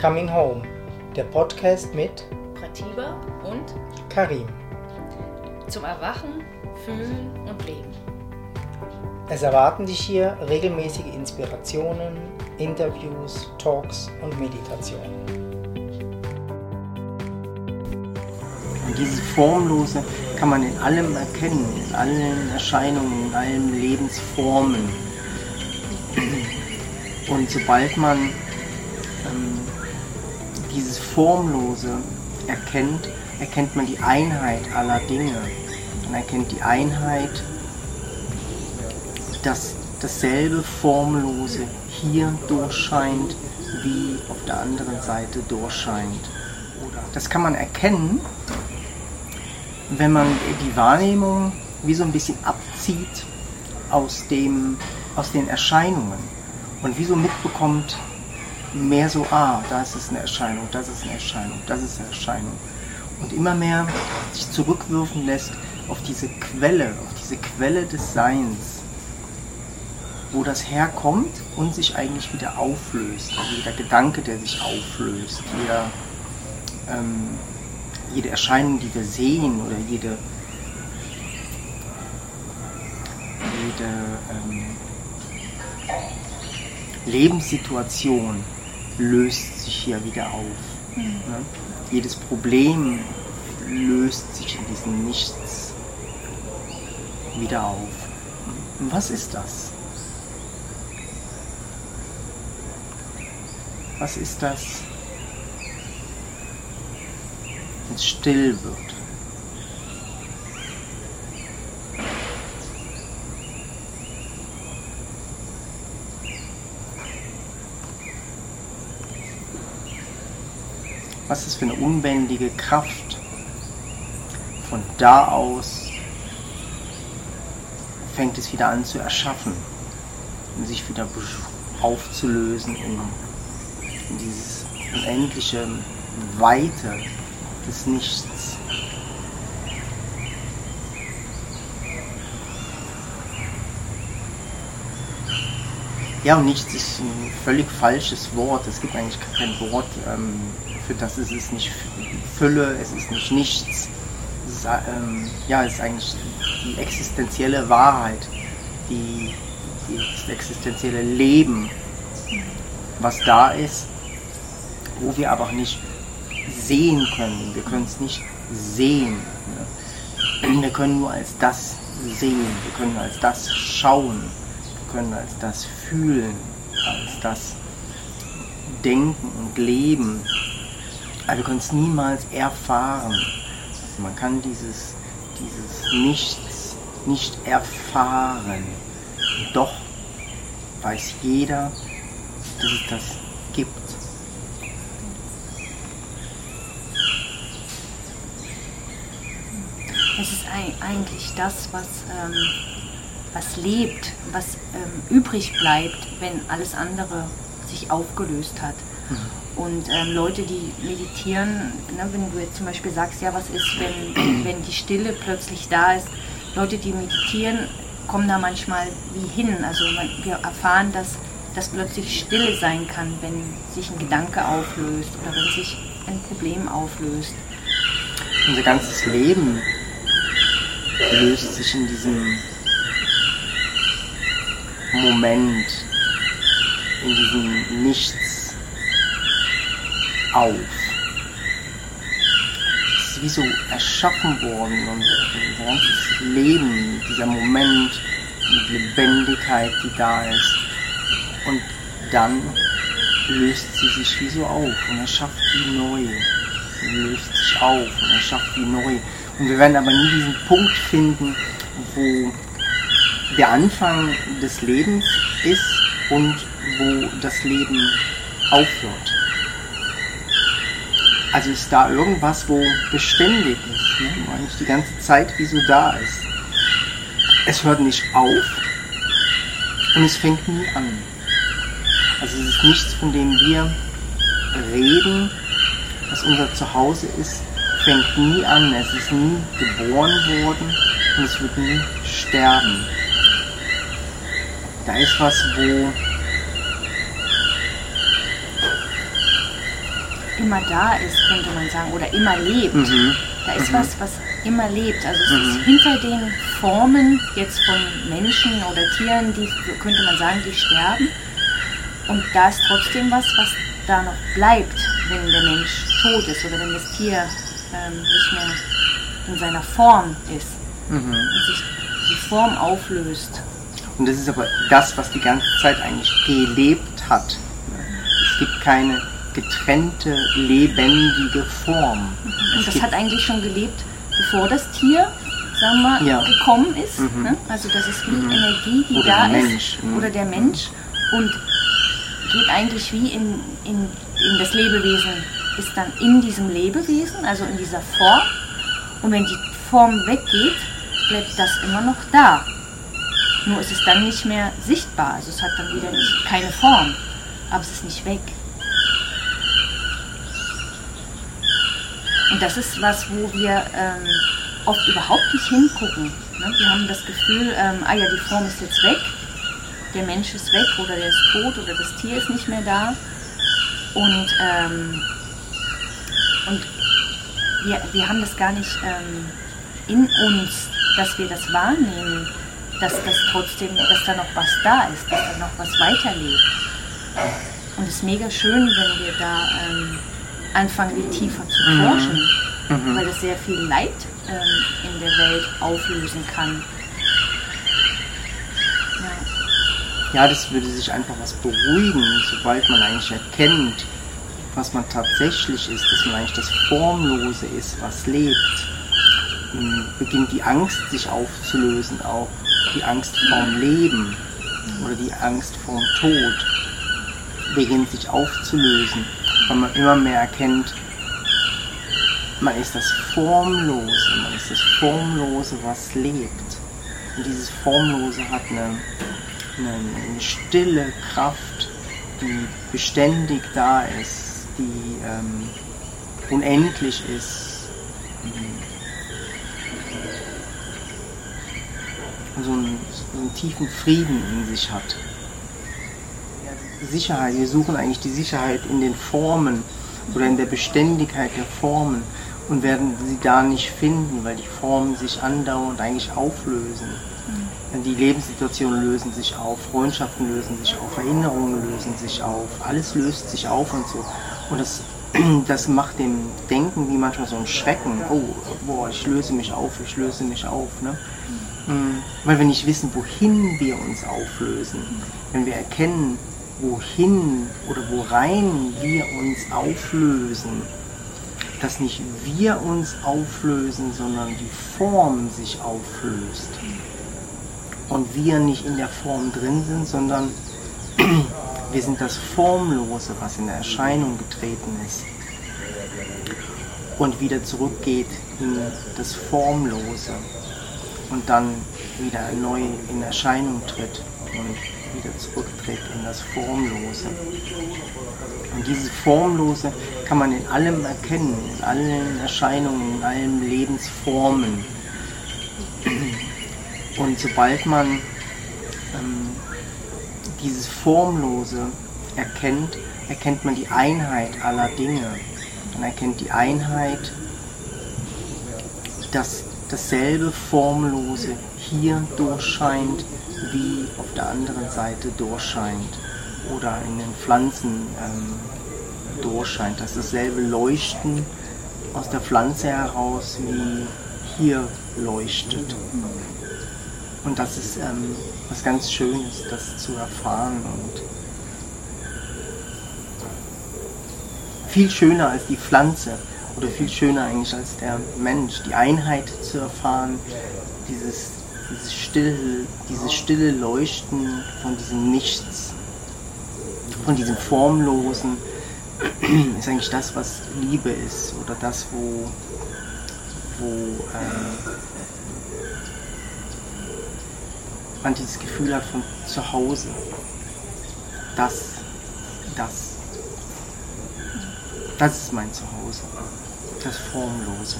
Coming Home, der Podcast mit Pratiba und Karim. zum Erwachen, Fühlen und Leben. Es erwarten dich hier regelmäßige Inspirationen, Interviews, Talks und Meditationen. Und dieses Formlose kann man in allem erkennen, in allen Erscheinungen, in allen Lebensformen. Und sobald man ähm, dieses Formlose erkennt, erkennt man die Einheit aller Dinge. Man erkennt die Einheit, dass dasselbe Formlose hier durchscheint, wie auf der anderen Seite durchscheint. Das kann man erkennen, wenn man die Wahrnehmung wie so ein bisschen abzieht aus, dem, aus den Erscheinungen und wie so mitbekommt, mehr so, ah, da ist es eine Erscheinung, das ist eine Erscheinung, das ist eine Erscheinung. Und immer mehr sich zurückwürfen lässt auf diese Quelle, auf diese Quelle des Seins, wo das herkommt und sich eigentlich wieder auflöst. Also jeder Gedanke, der sich auflöst, jeder, ähm, jede Erscheinung, die wir sehen oder jede, jede ähm, Lebenssituation löst sich hier wieder auf. Ne? Jedes Problem löst sich in diesem Nichts wieder auf. Und was ist das? Was ist das, wenn es still wird? Was ist für eine unbändige Kraft? Von da aus fängt es wieder an zu erschaffen und sich wieder aufzulösen in, in dieses unendliche Weite des Nichts. Ja, und nichts ist ein völlig falsches Wort. Es gibt eigentlich kein Wort ähm, für das. Es ist nicht Fülle, es ist nicht nichts. Es ist, ähm, ja, es ist eigentlich die existenzielle Wahrheit, die, die, das existenzielle Leben, was da ist, wo wir aber nicht sehen können. Wir können es nicht sehen. Ne? Wir können nur als das sehen. Wir können als das schauen. Wir können als das fühlen. Als das denken und leben. Wir können es niemals erfahren. Also man kann dieses, dieses Nichts nicht erfahren. Doch weiß jeder, dass es das gibt. Es ist ei- eigentlich das, was, ähm, was lebt, was ähm, übrig bleibt, wenn alles andere sich aufgelöst hat. Und ähm, Leute, die meditieren, ne, wenn du jetzt zum Beispiel sagst, ja, was ist, wenn, wenn die Stille plötzlich da ist, Leute, die meditieren, kommen da manchmal wie hin. Also man, wir erfahren, dass das plötzlich Stille sein kann, wenn sich ein Gedanke auflöst oder wenn sich ein Problem auflöst. Unser ganzes Leben löst sich in diesem Moment, in diesem Nichts auf. Es ist wie so erschaffen worden und ganzes Leben, dieser Moment, die Lebendigkeit, die da ist. Und dann löst sie sich wie so auf und erschafft wie neu. Sie löst sich auf und erschafft wie neu. Und wir werden aber nie diesen Punkt finden, wo der Anfang des Lebens ist und wo das Leben aufhört. Also ist da irgendwas, wo beständig ist, ne? wo eigentlich die ganze Zeit wie so da ist. Es hört nicht auf und es fängt nie an. Also es ist nichts, von dem wir reden, was unser Zuhause ist, fängt nie an. Es ist nie geboren worden und es wird nie sterben. Da ist was, wo immer da ist, könnte man sagen, oder immer lebt. Mhm. Da ist Mhm. was, was immer lebt. Also es Mhm. ist hinter den Formen jetzt von Menschen oder Tieren, die könnte man sagen, die sterben. Und da ist trotzdem was, was da noch bleibt, wenn der Mensch tot ist oder wenn das Tier ähm, nicht mehr in seiner Form ist Mhm. und sich die Form auflöst. Und das ist aber das, was die ganze Zeit eigentlich gelebt hat. Es gibt keine getrennte, lebendige Form. Und Es das hat eigentlich schon gelebt, bevor das Tier, sagen wir, Ja. gekommen ist. Mhm. Ne? Also das ist wie Mhm. Energie, die Oder da ist. Mensch. Mhm. Oder der Mensch. Und geht eigentlich wie in, in, in das Lebewesen, ist dann in diesem Lebewesen, also in dieser Form. Und wenn die Form weggeht, bleibt das immer noch da. Nur ist es dann nicht mehr sichtbar. Also es hat dann wieder nicht, keine Form. Aber es ist nicht weg. Und das ist was, wo wir ähm, oft überhaupt nicht hingucken. Ne? Wir haben das Gefühl, ähm, ah ja, die Form ist jetzt weg, der Mensch ist weg oder der ist tot oder das Tier ist nicht mehr da. Und, ähm, und wir, wir haben das gar nicht ähm, in uns, dass wir das wahrnehmen, dass das trotzdem, dass da noch was da ist, dass da noch was weiterlebt. Und es ist mega schön, wenn wir da ähm, anfangen, tiefer zu Mhm. forschen, Mhm. weil das sehr viel Leid ähm, in der Welt auflösen kann. Ja. ja, das würde sich einfach was beruhigen, sobald man eigentlich erkennt, was man tatsächlich ist, dass man eigentlich das Formlose ist, was lebt. Beginnt die Angst sich aufzulösen, auch die Angst vorm Leben oder die Angst vorm Tod beginnt sich aufzulösen, weil man immer mehr erkennt, man ist das Formlose, man ist das Formlose, was lebt. Und dieses Formlose hat eine, eine, eine stille Kraft, die beständig da ist, die ähm, unendlich ist. So einen, so einen tiefen Frieden in sich hat. Sicherheit, wir suchen eigentlich die Sicherheit in den Formen oder in der Beständigkeit der Formen und werden sie da nicht finden, weil die Formen sich andauernd eigentlich auflösen. Die Lebenssituationen lösen sich auf, Freundschaften lösen sich auf, Erinnerungen lösen sich auf, alles löst sich auf und so. Und das, das macht dem Denken wie manchmal so ein Schrecken. Oh, boah, ich löse mich auf, ich löse mich auf. Ne? Mm, Weil wir nicht wissen, wohin wir uns auflösen. Wenn wir erkennen, wohin oder worein wir uns auflösen, dass nicht wir uns auflösen, sondern die Form sich auflöst. Und wir nicht in der Form drin sind, sondern wir sind das Formlose, was in Erscheinung getreten ist. Und wieder zurückgeht in das Formlose. Und dann wieder neu in Erscheinung tritt und wieder zurücktritt in das Formlose. Und dieses Formlose kann man in allem erkennen, in allen Erscheinungen, in allen Lebensformen. Und sobald man ähm, dieses Formlose erkennt, erkennt man die Einheit aller Dinge. Man erkennt die Einheit, dass dasselbe Formlose hier durchscheint, wie auf der anderen Seite durchscheint oder in den Pflanzen ähm, durchscheint, dass dasselbe Leuchten aus der Pflanze heraus wie hier leuchtet. Und das ist ähm, was ganz Schönes, das zu erfahren und viel schöner als die Pflanze oder viel schöner eigentlich als der Mensch, die Einheit zu erfahren, dieses, dieses, stille, dieses stille Leuchten von diesem Nichts, von diesem Formlosen, ist eigentlich das, was Liebe ist oder das, wo, wo ähm, man dieses Gefühl hat von zu Hause. Das, das, das ist mein Zuhause. Das Formlose.